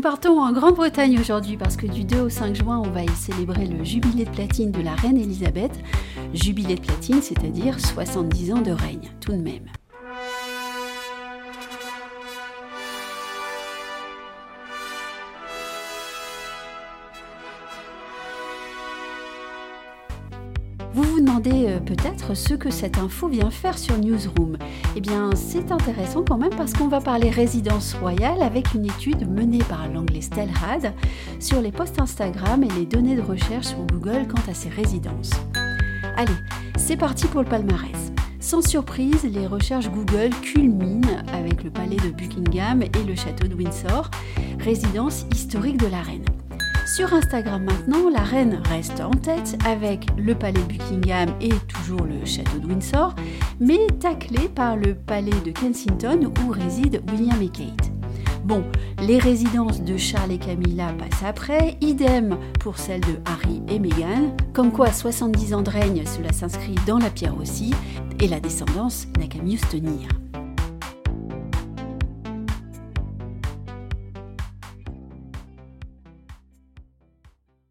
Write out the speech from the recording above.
partons en Grande-Bretagne aujourd'hui parce que du 2 au 5 juin, on va y célébrer le jubilé de platine de la reine Elisabeth. Jubilé de platine, c'est-à-dire 70 ans de règne, tout de même. Vous vous demandez euh, peut-être ce que cette info vient faire sur Newsroom. Eh bien, c'est intéressant quand même parce qu'on va parler résidence royale avec une étude menée par l'anglais Stelrad sur les posts Instagram et les données de recherche sur Google quant à ces résidences. Allez, c'est parti pour le palmarès. Sans surprise, les recherches Google culminent avec le palais de Buckingham et le château de Windsor, résidence historique de la reine. Sur Instagram maintenant, la reine reste en tête avec le palais Buckingham et toujours le château de Windsor, mais taclé par le palais de Kensington où réside William et Kate. Bon, les résidences de Charles et Camilla passent après, idem pour celles de Harry et Meghan, comme quoi 70 ans de règne, cela s'inscrit dans la pierre aussi, et la descendance n'a qu'à mieux se tenir.